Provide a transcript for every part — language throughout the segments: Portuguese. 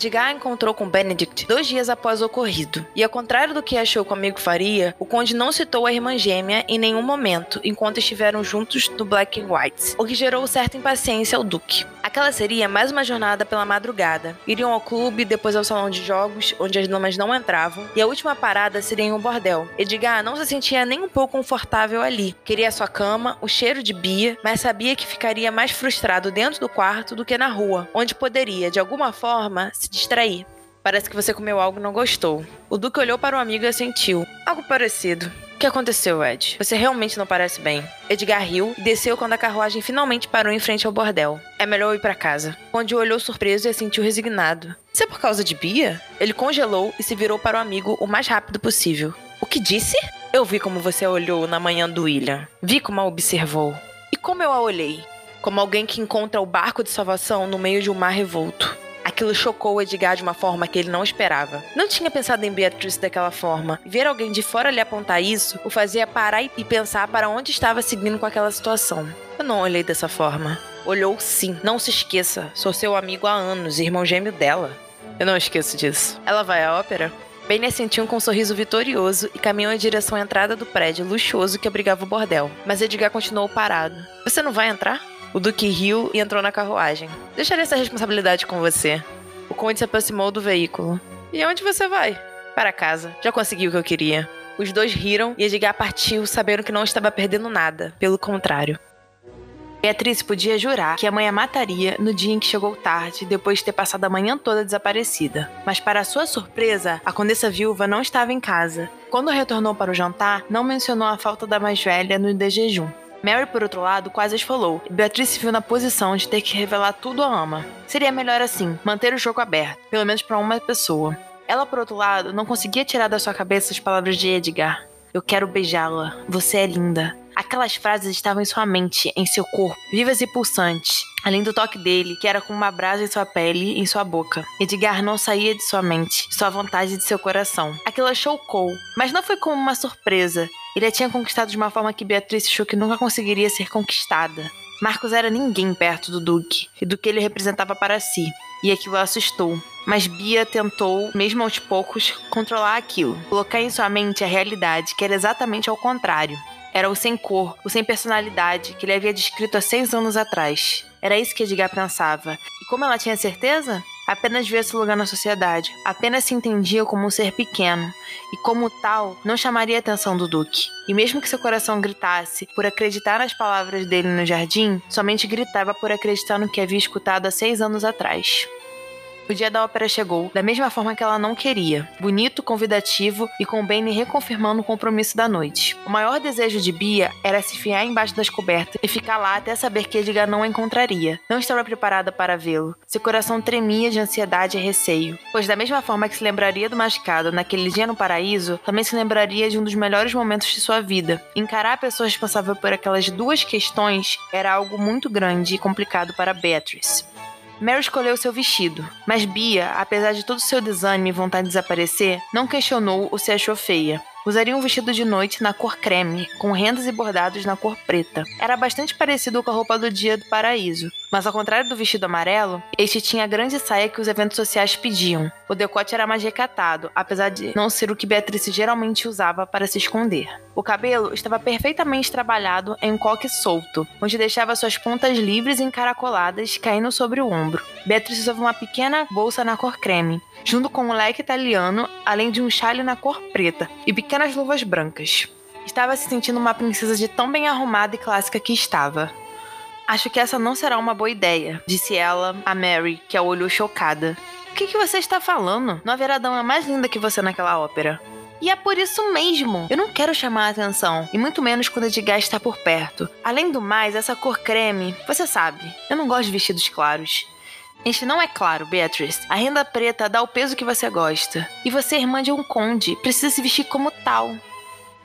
Edgar encontrou com Benedict dois dias após o ocorrido, e ao contrário do que achou que o amigo faria, o conde não citou a irmã gêmea em nenhum momento enquanto estiveram juntos no Black and White, o que gerou certa impaciência ao Duque. Aquela seria mais uma jornada pela madrugada. Iriam ao clube, depois ao salão de jogos, onde as damas não entravam, e a última parada seria em um bordel. Edgar não se sentia nem um pouco confortável ali. Queria sua cama, o cheiro de Bia, mas sabia que ficaria mais frustrado dentro do quarto do que na rua, onde poderia, de alguma forma, se distrair. Parece que você comeu algo e não gostou. O Duque olhou para o amigo e assentiu. Algo parecido. O que aconteceu, Ed? Você realmente não parece bem. Edgar riu e desceu quando a carruagem finalmente parou em frente ao bordel. É melhor ir para casa. Onde olhou surpreso e assentiu resignado. Isso é por causa de Bia? Ele congelou e se virou para o amigo o mais rápido possível. O que disse? Eu vi como você olhou na manhã do William. Vi como a observou. E como eu a olhei? Como alguém que encontra o barco de salvação no meio de um mar revolto. Aquilo chocou Edgar de uma forma que ele não esperava. Não tinha pensado em Beatrice daquela forma. Ver alguém de fora lhe apontar isso o fazia parar e pensar para onde estava seguindo com aquela situação. Eu não olhei dessa forma. Olhou sim. Não se esqueça, sou seu amigo há anos, irmão gêmeo dela. Eu não esqueço disso. Ela vai à ópera? Benny assentiu com um sorriso vitorioso e caminhou em direção à entrada do prédio luxuoso que abrigava o bordel. Mas Edgar continuou parado. Você não vai entrar? O Duque riu e entrou na carruagem. Deixarei essa responsabilidade com você. O conde se aproximou do veículo. E onde você vai? Para casa. Já consegui o que eu queria. Os dois riram e Edgar partiu, sabendo que não estava perdendo nada. Pelo contrário. Beatriz podia jurar que a mãe a mataria no dia em que chegou tarde, depois de ter passado a manhã toda desaparecida. Mas, para sua surpresa, a condessa viúva não estava em casa. Quando retornou para o jantar, não mencionou a falta da mais velha no de jejum. Mary, por outro lado, quase as falou, e Beatriz se viu na posição de ter que revelar tudo à ama. Seria melhor assim, manter o jogo aberto, pelo menos para uma pessoa. Ela, por outro lado, não conseguia tirar da sua cabeça as palavras de Edgar. Eu quero beijá-la. Você é linda. Aquelas frases estavam em sua mente, em seu corpo, vivas e pulsantes, além do toque dele, que era como uma brasa em sua pele em sua boca. Edgar não saía de sua mente, sua vontade de seu coração. Aquilo a chocou, mas não foi como uma surpresa. Ele a tinha conquistado de uma forma que Beatriz achou que nunca conseguiria ser conquistada. Marcos era ninguém perto do Duque e do que ele representava para si, e aquilo a assustou. Mas Bia tentou, mesmo aos poucos, controlar aquilo, colocar em sua mente a realidade, que era exatamente ao contrário. Era o sem cor, o sem personalidade que ele havia descrito há seis anos atrás. Era isso que Edgar pensava. E como ela tinha certeza? Apenas via seu lugar na sociedade, apenas se entendia como um ser pequeno, e como tal, não chamaria a atenção do Duque. E mesmo que seu coração gritasse por acreditar nas palavras dele no jardim, somente gritava por acreditar no que havia escutado há seis anos atrás. O dia da ópera chegou, da mesma forma que ela não queria, bonito, convidativo e com Benny reconfirmando o compromisso da noite. O maior desejo de Bia era se fiar embaixo das cobertas e ficar lá até saber que Edgar não a encontraria. Não estava preparada para vê-lo. Seu coração tremia de ansiedade e receio, pois da mesma forma que se lembraria do machucado naquele dia no paraíso, também se lembraria de um dos melhores momentos de sua vida. Encarar a pessoa responsável por aquelas duas questões era algo muito grande e complicado para Beatrice. Mary escolheu seu vestido, mas Bia, apesar de todo seu desânimo e vontade de desaparecer, não questionou ou se achou feia. Usaria um vestido de noite na cor creme, com rendas e bordados na cor preta. Era bastante parecido com a roupa do dia do paraíso, mas ao contrário do vestido amarelo, este tinha a grande saia que os eventos sociais pediam. O decote era mais recatado, apesar de não ser o que Beatrice geralmente usava para se esconder. O cabelo estava perfeitamente trabalhado em um coque solto, onde deixava suas pontas livres e encaracoladas caindo sobre o ombro. Beatrice usava uma pequena bolsa na cor creme, junto com um leque italiano, além de um chale na cor preta e pequenas luvas brancas. Estava se sentindo uma princesa de tão bem arrumada e clássica que estava. Acho que essa não será uma boa ideia, disse ela a Mary, que a olhou chocada. O que, que você está falando? Não haverá dama mais linda que você naquela ópera. E é por isso mesmo. Eu não quero chamar a atenção, e muito menos quando Edgar está por perto. Além do mais, essa cor creme, você sabe, eu não gosto de vestidos claros. Este não é claro, Beatrice. A renda preta dá o peso que você gosta. E você é irmã de um conde, precisa se vestir como tal.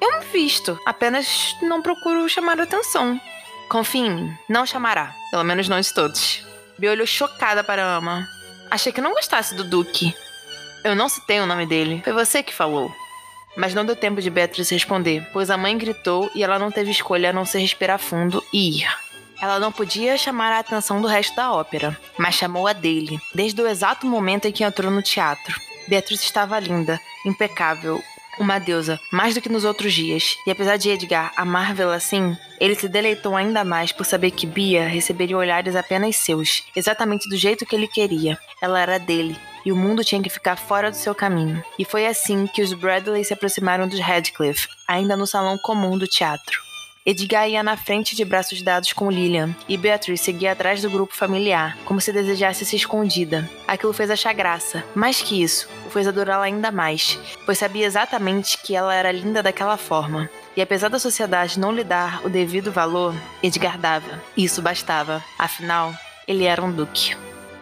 Eu me visto, apenas não procuro chamar atenção. Confie em mim, não chamará. Pelo menos não de todos. Bia olhou chocada para ama. Achei que não gostasse do Duque. Eu não citei o nome dele. Foi você que falou. Mas não deu tempo de Beatrice responder, pois a mãe gritou e ela não teve escolha a não ser respirar fundo e ir. Ela não podia chamar a atenção do resto da ópera, mas chamou a dele, desde o exato momento em que entrou no teatro. Beatriz estava linda, impecável, uma deusa, mais do que nos outros dias. E apesar de Edgar amar vê-la assim, ele se deleitou ainda mais por saber que Bia receberia olhares apenas seus, exatamente do jeito que ele queria. Ela era dele, e o mundo tinha que ficar fora do seu caminho. E foi assim que os Bradley se aproximaram dos Radcliffe, ainda no salão comum do teatro. Edgar ia na frente de braços dados com Lillian, e Beatriz seguia atrás do grupo familiar, como se desejasse se escondida. Aquilo fez achar graça. Mais que isso, o fez adorá-la ainda mais, pois sabia exatamente que ela era linda daquela forma. E apesar da sociedade não lhe dar o devido valor, Edgar dava. Isso bastava. Afinal, ele era um duque.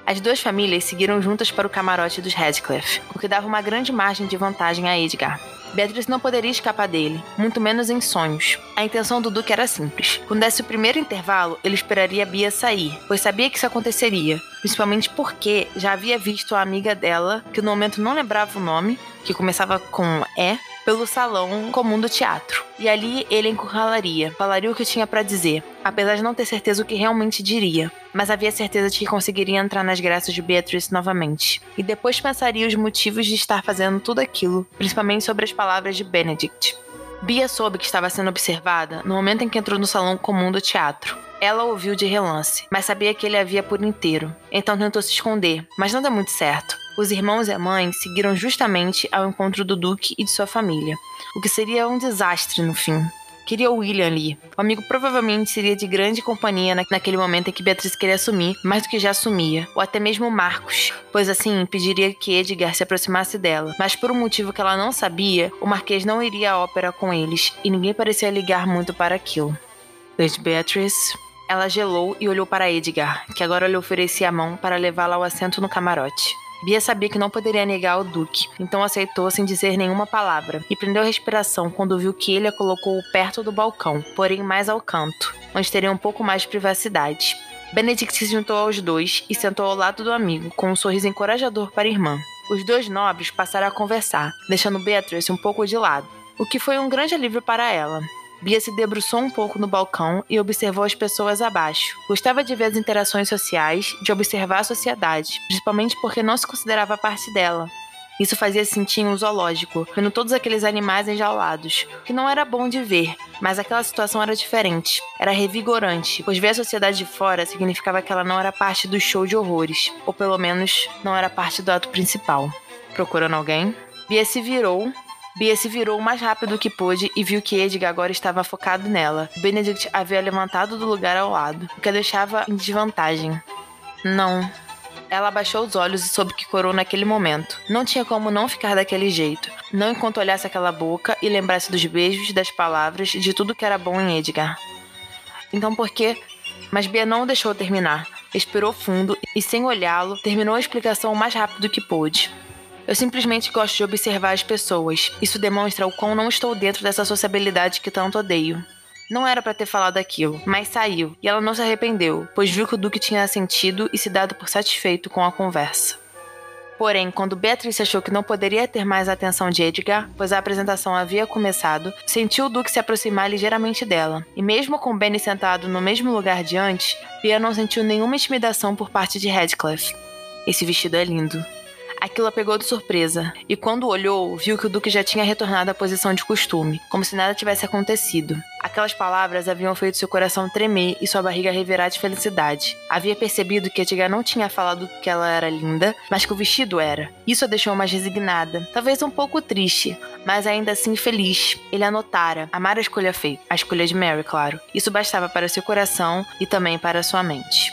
As duas famílias seguiram juntas para o camarote dos Radcliffe, o que dava uma grande margem de vantagem a Edgar. Beatriz não poderia escapar dele, muito menos em sonhos. A intenção do Duque era simples. Quando desse o primeiro intervalo, ele esperaria Bia sair, pois sabia que isso aconteceria, principalmente porque já havia visto a amiga dela, que no momento não lembrava o nome, que começava com E, pelo salão comum do teatro. E ali ele encurralaria, falaria o que tinha para dizer, apesar de não ter certeza o que realmente diria. Mas havia certeza de que conseguiria entrar nas graças de Beatrice novamente. E depois pensaria os motivos de estar fazendo tudo aquilo, principalmente sobre as palavras de Benedict. Bia soube que estava sendo observada no momento em que entrou no salão comum do teatro. Ela ouviu de relance, mas sabia que ele havia por inteiro, então tentou se esconder, mas não deu muito certo. Os irmãos e a mãe seguiram justamente ao encontro do Duque e de sua família, o que seria um desastre no fim. Queria o William ali. O amigo provavelmente seria de grande companhia naquele momento em que Beatriz queria assumir, mais do que já assumia. Ou até mesmo Marcos, pois assim impediria que Edgar se aproximasse dela. Mas por um motivo que ela não sabia, o Marquês não iria à ópera com eles, e ninguém parecia ligar muito para aquilo. Lady Beatriz. Ela gelou e olhou para Edgar, que agora lhe oferecia a mão para levá-la ao assento no camarote. Bia sabia que não poderia negar o Duque, então aceitou sem dizer nenhuma palavra e prendeu a respiração quando viu que ele a colocou perto do balcão, porém mais ao canto, onde teria um pouco mais de privacidade. Benedict se juntou aos dois e sentou ao lado do amigo, com um sorriso encorajador para a irmã. Os dois nobres passaram a conversar, deixando Beatrice um pouco de lado, o que foi um grande alívio para ela. Bia se debruçou um pouco no balcão e observou as pessoas abaixo. Gostava de ver as interações sociais, de observar a sociedade, principalmente porque não se considerava parte dela. Isso fazia sentir um zoológico, vendo todos aqueles animais enjaulados, que não era bom de ver, mas aquela situação era diferente, era revigorante, pois ver a sociedade de fora significava que ela não era parte do show de horrores, ou pelo menos não era parte do ato principal. Procurando alguém? Bia se virou Bia se virou o mais rápido que pôde e viu que Edgar agora estava focado nela. Benedict havia levantado do lugar ao lado, o que a deixava em desvantagem. Não. Ela abaixou os olhos e soube que corou naquele momento. Não tinha como não ficar daquele jeito. Não enquanto olhasse aquela boca e lembrasse dos beijos, das palavras, de tudo que era bom em Edgar. Então por quê? Mas Bia não o deixou terminar. Expirou fundo e, sem olhá-lo, terminou a explicação o mais rápido que pôde. Eu simplesmente gosto de observar as pessoas. Isso demonstra o quão não estou dentro dessa sociabilidade que tanto odeio. Não era para ter falado aquilo, mas saiu, e ela não se arrependeu, pois viu que o Duque tinha sentido e se dado por satisfeito com a conversa. Porém, quando Beatriz achou que não poderia ter mais a atenção de Edgar, pois a apresentação havia começado, sentiu o Duque se aproximar ligeiramente dela. E mesmo com Benny sentado no mesmo lugar de antes, Bia não sentiu nenhuma intimidação por parte de Radcliffe. Esse vestido é lindo, Aquilo a pegou de surpresa, e quando olhou, viu que o Duque já tinha retornado à posição de costume, como se nada tivesse acontecido. Aquelas palavras haviam feito seu coração tremer e sua barriga revirar de felicidade. Havia percebido que Edgar não tinha falado que ela era linda, mas que o vestido era. Isso a deixou mais resignada, talvez um pouco triste, mas ainda assim feliz. Ele anotara, amar a escolha feita, a escolha de Mary, claro. Isso bastava para seu coração e também para sua mente.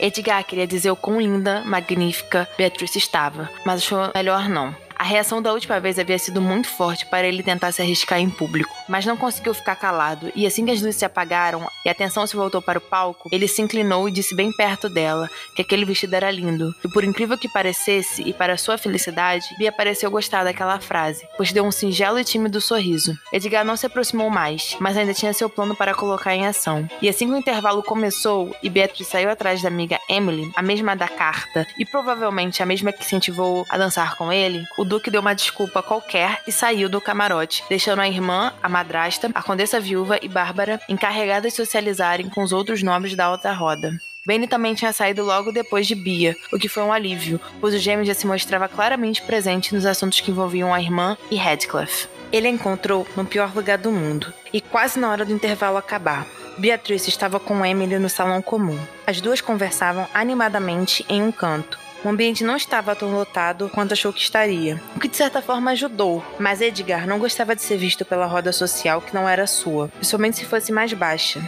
Edgar queria dizer o quão linda, magnífica Beatrice estava, mas achou melhor não. A reação da última vez havia sido muito forte para ele tentar se arriscar em público, mas não conseguiu ficar calado, e assim que as luzes se apagaram e a atenção se voltou para o palco, ele se inclinou e disse bem perto dela que aquele vestido era lindo. E por incrível que parecesse, e para sua felicidade, Bia pareceu gostar daquela frase, pois deu um singelo e tímido sorriso. Edgar não se aproximou mais, mas ainda tinha seu plano para colocar em ação. E assim que o intervalo começou e Beatriz saiu atrás da amiga Emily, a mesma da carta, e provavelmente a mesma que incentivou a dançar com ele, o Duque deu uma desculpa qualquer e saiu do camarote, deixando a irmã, a madrasta, a condessa viúva e Bárbara encarregadas de socializarem com os outros nobres da alta roda. Benny também tinha saído logo depois de Bia, o que foi um alívio, pois o gêmeo já se mostrava claramente presente nos assuntos que envolviam a irmã e Radcliffe. Ele a encontrou no pior lugar do mundo, e quase na hora do intervalo acabar. Beatrice estava com Emily no salão comum. As duas conversavam animadamente em um canto. O ambiente não estava tão lotado quanto achou que estaria, o que de certa forma ajudou, mas Edgar não gostava de ser visto pela roda social que não era sua, principalmente se fosse mais baixa.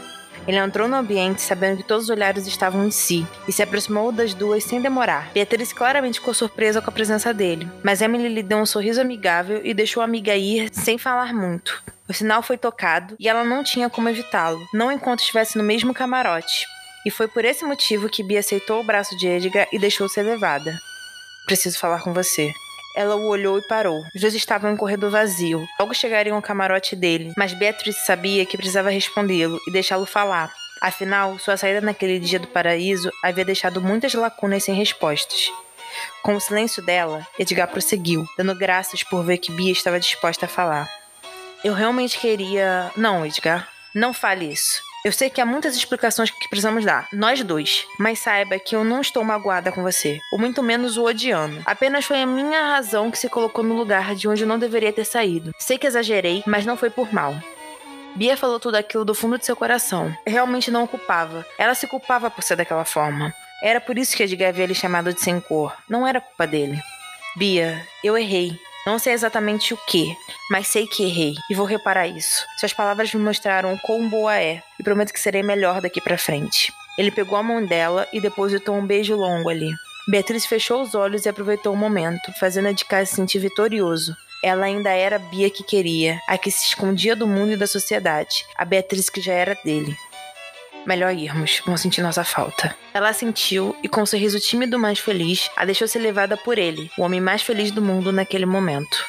Ele entrou no ambiente sabendo que todos os olhares estavam em si e se aproximou das duas sem demorar. Beatriz claramente ficou surpresa com a presença dele, mas Emily lhe deu um sorriso amigável e deixou a amiga ir sem falar muito. O sinal foi tocado e ela não tinha como evitá-lo, não enquanto estivesse no mesmo camarote. E foi por esse motivo que Bia aceitou o braço de Edgar e deixou ser levada. Preciso falar com você. Ela o olhou e parou. Os dois estavam em um corredor vazio. Logo chegariam ao camarote dele, mas Beatrice sabia que precisava respondê-lo e deixá-lo falar. Afinal, sua saída naquele dia do paraíso havia deixado muitas lacunas sem respostas. Com o silêncio dela, Edgar prosseguiu, dando graças por ver que Bia estava disposta a falar. Eu realmente queria. Não, Edgar, não fale isso. Eu sei que há muitas explicações que precisamos dar, nós dois, mas saiba que eu não estou magoada com você, ou muito menos o odiando. Apenas foi a minha razão que se colocou no lugar de onde eu não deveria ter saído. Sei que exagerei, mas não foi por mal. Bia falou tudo aquilo do fundo de seu coração. Realmente não o culpava. Ela se culpava por ser daquela forma. Era por isso que Edgar havia lhe chamado de sem cor. Não era culpa dele. Bia, eu errei. Não sei exatamente o que, mas sei que errei e vou reparar isso. Suas palavras me mostraram quão boa é e prometo que serei melhor daqui para frente. Ele pegou a mão dela e depositou um beijo longo ali. Beatriz fechou os olhos e aproveitou o momento, fazendo a de casa se sentir vitorioso. Ela ainda era a Bia que queria, a que se escondia do mundo e da sociedade, a Beatriz que já era dele. Melhor irmos, vão sentir nossa falta. Ela sentiu e, com um sorriso tímido mais feliz, a deixou ser levada por ele, o homem mais feliz do mundo naquele momento.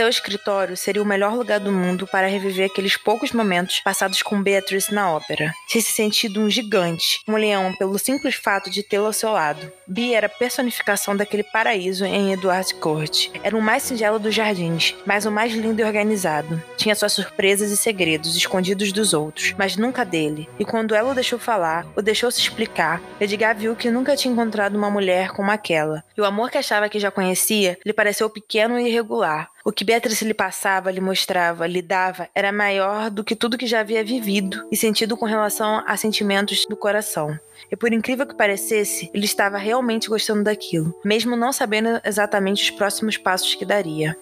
Seu escritório seria o melhor lugar do mundo para reviver aqueles poucos momentos passados com Beatrice na ópera. Tinha se sentido um gigante, um leão, pelo simples fato de tê-lo ao seu lado. Bia era a personificação daquele paraíso em Edward Court. Era o mais singelo dos jardins, mas o mais lindo e organizado. Tinha suas surpresas e segredos escondidos dos outros, mas nunca dele. E quando ela o deixou falar, o deixou se explicar, Edgar viu que nunca tinha encontrado uma mulher como aquela. E o amor que achava que já conhecia lhe pareceu pequeno e irregular. O que Beatrice lhe passava, lhe mostrava, lhe dava era maior do que tudo que já havia vivido e sentido com relação a sentimentos do coração. E por incrível que parecesse, ele estava realmente gostando daquilo, mesmo não sabendo exatamente os próximos passos que daria.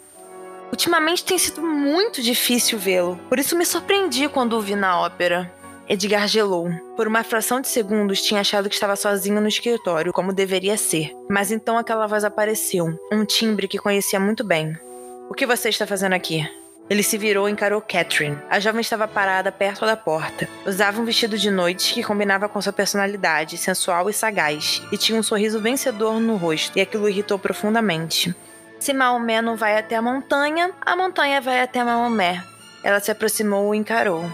Ultimamente tem sido muito difícil vê-lo, por isso me surpreendi quando o vi na ópera. Edgar gelou. Por uma fração de segundos tinha achado que estava sozinho no escritório, como deveria ser. Mas então aquela voz apareceu, um timbre que conhecia muito bem. O que você está fazendo aqui? Ele se virou e encarou Catherine. A jovem estava parada perto da porta. Usava um vestido de noite que combinava com sua personalidade, sensual e sagaz, e tinha um sorriso vencedor no rosto, e aquilo irritou profundamente. Se Maomé não vai até a montanha, a montanha vai até Maomé. Ela se aproximou e encarou.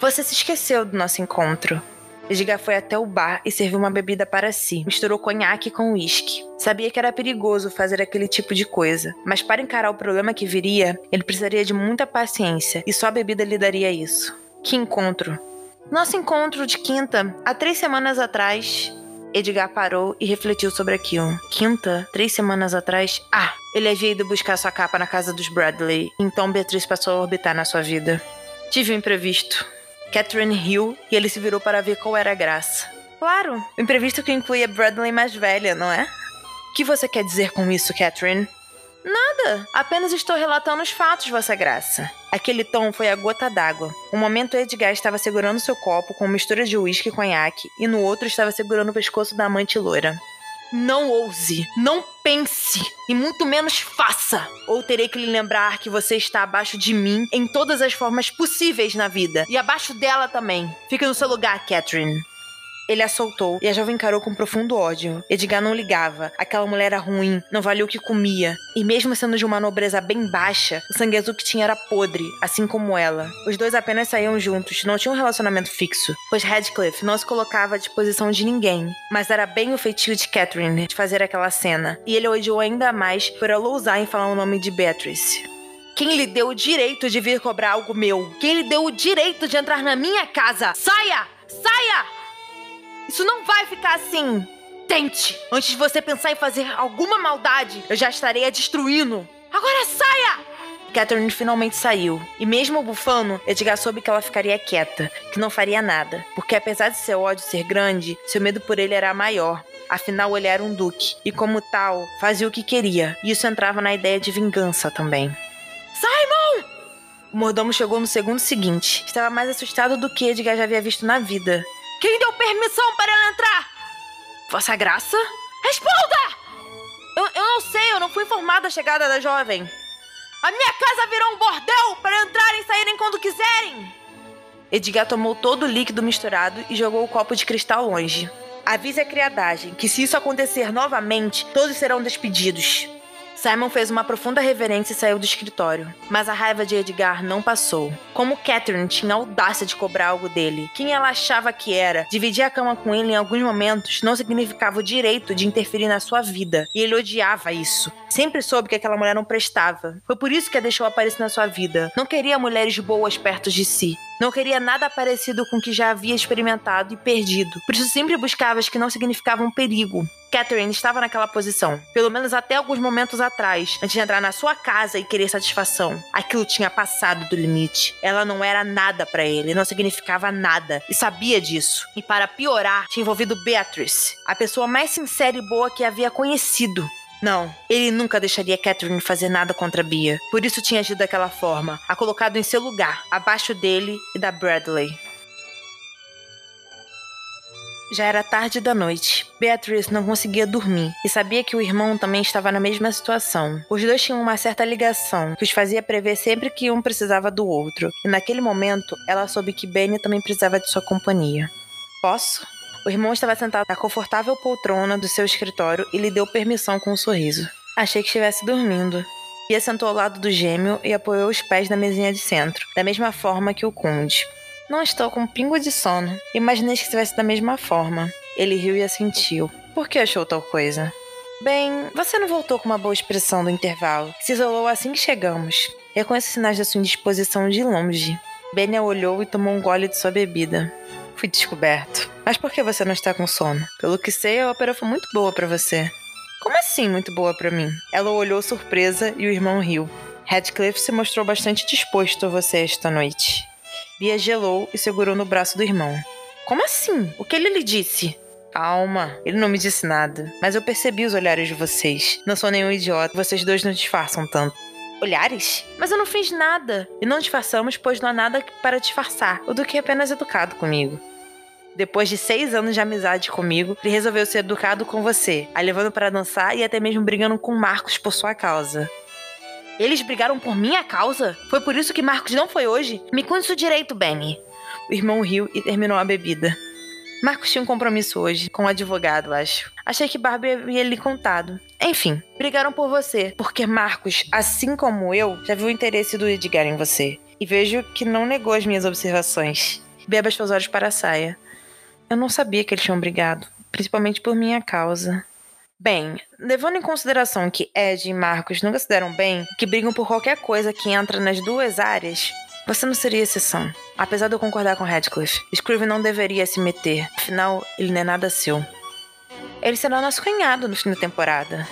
Você se esqueceu do nosso encontro. Edgar foi até o bar e serviu uma bebida para si. Misturou conhaque com uísque. Sabia que era perigoso fazer aquele tipo de coisa, mas para encarar o problema que viria, ele precisaria de muita paciência e só a bebida lhe daria isso. Que encontro! Nosso encontro de quinta, há três semanas atrás. Edgar parou e refletiu sobre aquilo. Quinta? Três semanas atrás? Ah, ele havia ido buscar sua capa na casa dos Bradley, então Beatriz passou a orbitar na sua vida. Tive um imprevisto. Catherine riu e ele se virou para ver qual era a graça. Claro, o imprevisto que incluía Bradley mais velha, não é? O que você quer dizer com isso, Catherine? Nada, apenas estou relatando os fatos, Vossa Graça. Aquele tom foi a gota d'água. Um momento Edgar estava segurando seu copo com mistura de uísque e conhaque, e no outro estava segurando o pescoço da amante loira. Não ouse, não pense e muito menos faça. Ou terei que lhe lembrar que você está abaixo de mim em todas as formas possíveis na vida e abaixo dela também. Fique no seu lugar, Catherine. Ele a soltou e a jovem encarou com profundo ódio. Edgar não ligava. Aquela mulher era ruim, não valia o que comia. E mesmo sendo de uma nobreza bem baixa, o sangue azul que tinha era podre, assim como ela. Os dois apenas saíam juntos, não tinham um relacionamento fixo, pois Radcliffe não se colocava à disposição de ninguém. Mas era bem o feitio de Catherine de fazer aquela cena. E ele odiou ainda mais por ela ousar em falar o nome de Beatrice. Quem lhe deu o direito de vir cobrar algo meu? Quem lhe deu o direito de entrar na minha casa? Saia! Saia! Isso não vai ficar assim. Tente! Antes de você pensar em fazer alguma maldade, eu já estarei a destruindo. Agora saia! Catherine finalmente saiu. E mesmo bufando, Edgar soube que ela ficaria quieta, que não faria nada. Porque apesar de seu ódio ser grande, seu medo por ele era maior. Afinal, ele era um duque. E como tal, fazia o que queria. E isso entrava na ideia de vingança também. Simon! O mordomo chegou no segundo seguinte. Estava mais assustado do que Edgar já havia visto na vida. Quem deu permissão para ela entrar? Vossa Graça? Responda! Eu, eu não sei, eu não fui informada da chegada da jovem. A minha casa virou um bordel para entrarem e saírem quando quiserem. Edgar tomou todo o líquido misturado e jogou o copo de cristal longe. Avise a criadagem que se isso acontecer novamente, todos serão despedidos. Simon fez uma profunda reverência e saiu do escritório. Mas a raiva de Edgar não passou. Como Catherine tinha audácia de cobrar algo dele, quem ela achava que era, dividir a cama com ele em alguns momentos não significava o direito de interferir na sua vida. E ele odiava isso. Sempre soube que aquela mulher não prestava. Foi por isso que a deixou aparecer na sua vida. Não queria mulheres boas perto de si. Não queria nada parecido com o que já havia experimentado e perdido. Por isso sempre buscava as que não significavam perigo. Catherine estava naquela posição, pelo menos até alguns momentos atrás, antes de entrar na sua casa e querer satisfação. Aquilo tinha passado do limite. Ela não era nada para ele, não significava nada, e sabia disso. E para piorar, tinha envolvido Beatrice, a pessoa mais sincera e boa que havia conhecido. Não, ele nunca deixaria Catherine fazer nada contra Bia. Por isso tinha agido daquela forma, a colocado em seu lugar, abaixo dele e da Bradley. Já era tarde da noite. Beatrice não conseguia dormir e sabia que o irmão também estava na mesma situação. Os dois tinham uma certa ligação que os fazia prever sempre que um precisava do outro, e naquele momento ela soube que Benny também precisava de sua companhia. Posso? O irmão estava sentado na confortável poltrona do seu escritório e lhe deu permissão com um sorriso. Achei que estivesse dormindo. Ia sentou ao lado do gêmeo e apoiou os pés na mesinha de centro, da mesma forma que o conde. Não estou com um pingo de sono. Imaginei que estivesse da mesma forma. Ele riu e assentiu. Por que achou tal coisa? Bem, você não voltou com uma boa expressão do intervalo. Se isolou assim que chegamos. Reconheço sinais da sua indisposição de longe. Benia olhou e tomou um gole de sua bebida. Fui descoberto. Mas por que você não está com sono? Pelo que sei, a ópera foi muito boa para você. Como assim muito boa para mim? Ela olhou surpresa e o irmão riu. Radcliffe se mostrou bastante disposto a você esta noite. Bia gelou e segurou no braço do irmão. Como assim? O que ele lhe disse? Calma, ele não me disse nada. Mas eu percebi os olhares de vocês. Não sou nenhum idiota, vocês dois não disfarçam tanto. Olhares? Mas eu não fiz nada. E não disfarçamos, pois não há nada para disfarçar, o do que apenas educado comigo. Depois de seis anos de amizade comigo, ele resolveu ser educado com você, a levando para dançar e até mesmo brigando com Marcos por sua causa. Eles brigaram por minha causa? Foi por isso que Marcos não foi hoje? Me conte isso direito, Benny. O irmão riu e terminou a bebida. Marcos tinha um compromisso hoje, com um advogado, acho. Achei que Barbie havia lhe contado. Enfim, brigaram por você, porque Marcos, assim como eu, já viu o interesse do Edgar em você. E vejo que não negou as minhas observações. Beba seus olhos para a saia. Eu não sabia que eles tinham brigado, principalmente por minha causa. Bem, levando em consideração que Ed e Marcos nunca se deram bem, que brigam por qualquer coisa que entra nas duas áreas, você não seria exceção. Apesar de eu concordar com Radcliffe, Screeve não deveria se meter, afinal, ele não é nada seu. Ele será nosso cunhado no fim da temporada.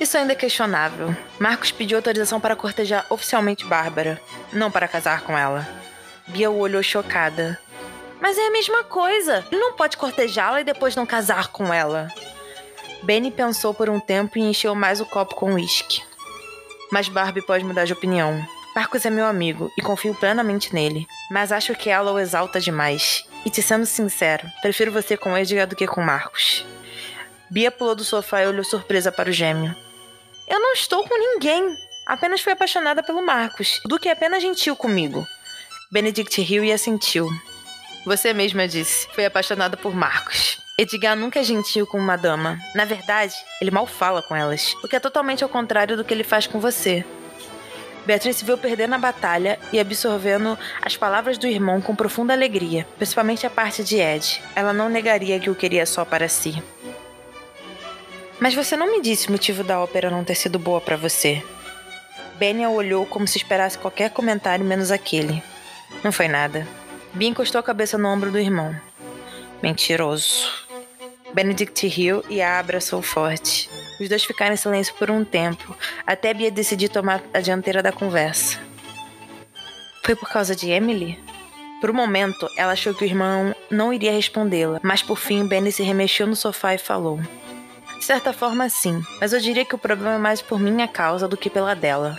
Isso ainda é questionável. Marcos pediu autorização para cortejar oficialmente Bárbara, não para casar com ela. Bia o olhou chocada. Mas é a mesma coisa. Ele não pode cortejá-la e depois não casar com ela. Benny pensou por um tempo e encheu mais o copo com uísque. Mas Barbie pode mudar de opinião. Marcos é meu amigo e confio plenamente nele, mas acho que ela o exalta demais. E te sendo sincero, prefiro você com Edgar do que com Marcos. Bia pulou do sofá e olhou surpresa para o gêmeo. Eu não estou com ninguém. Apenas fui apaixonada pelo Marcos. O Duque é apenas gentil comigo. Benedict riu e assentiu. Você mesma disse. Foi apaixonada por Marcos. Edgar nunca é gentil com uma dama. Na verdade, ele mal fala com elas, o que é totalmente ao contrário do que ele faz com você. Beatriz se viu perder na batalha e absorvendo as palavras do irmão com profunda alegria, principalmente a parte de Ed. Ela não negaria que o queria só para si. Mas você não me disse o motivo da ópera não ter sido boa para você. Benny olhou como se esperasse qualquer comentário menos aquele. Não foi nada. Bia encostou a cabeça no ombro do irmão. Mentiroso. Benedict riu e a abraçou forte. Os dois ficaram em silêncio por um tempo, até Bia decidir tomar a dianteira da conversa. Foi por causa de Emily? Por um momento, ela achou que o irmão não iria respondê-la, mas por fim, Benny se remexeu no sofá e falou: De certa forma, sim, mas eu diria que o problema é mais por minha causa do que pela dela.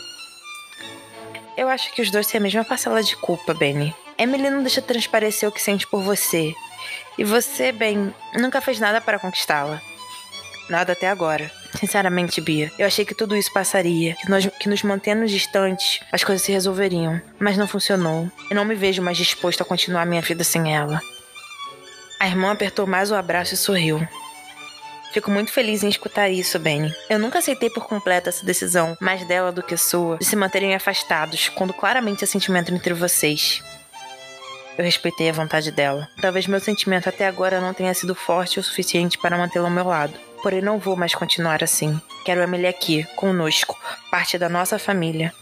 Eu acho que os dois têm a mesma parcela de culpa, Benny. Emily não deixa transparecer o que sente por você. E você, bem, nunca fez nada para conquistá-la. Nada até agora. Sinceramente, Bia, eu achei que tudo isso passaria, que, nós, que nos mantendo distantes, as coisas se resolveriam. Mas não funcionou. Eu não me vejo mais disposto a continuar minha vida sem ela. A irmã apertou mais o abraço e sorriu. Fico muito feliz em escutar isso, Benny. Eu nunca aceitei por completo essa decisão, mais dela do que sua, de se manterem afastados, quando claramente há sentimento entre vocês. Eu respeitei a vontade dela. Talvez meu sentimento até agora não tenha sido forte o suficiente para mantê-la ao meu lado. Porém, não vou mais continuar assim. Quero Emily aqui, conosco, parte da nossa família.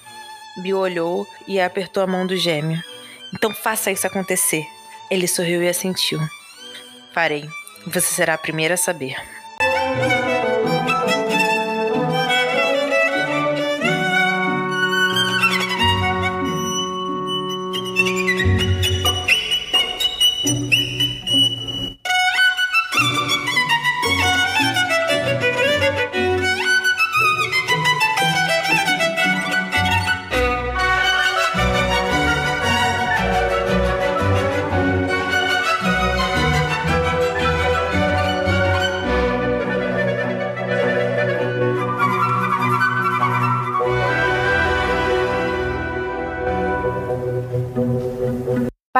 Bill olhou e apertou a mão do gêmeo. Então faça isso acontecer. Ele sorriu e assentiu. Farei. Você será a primeira a saber.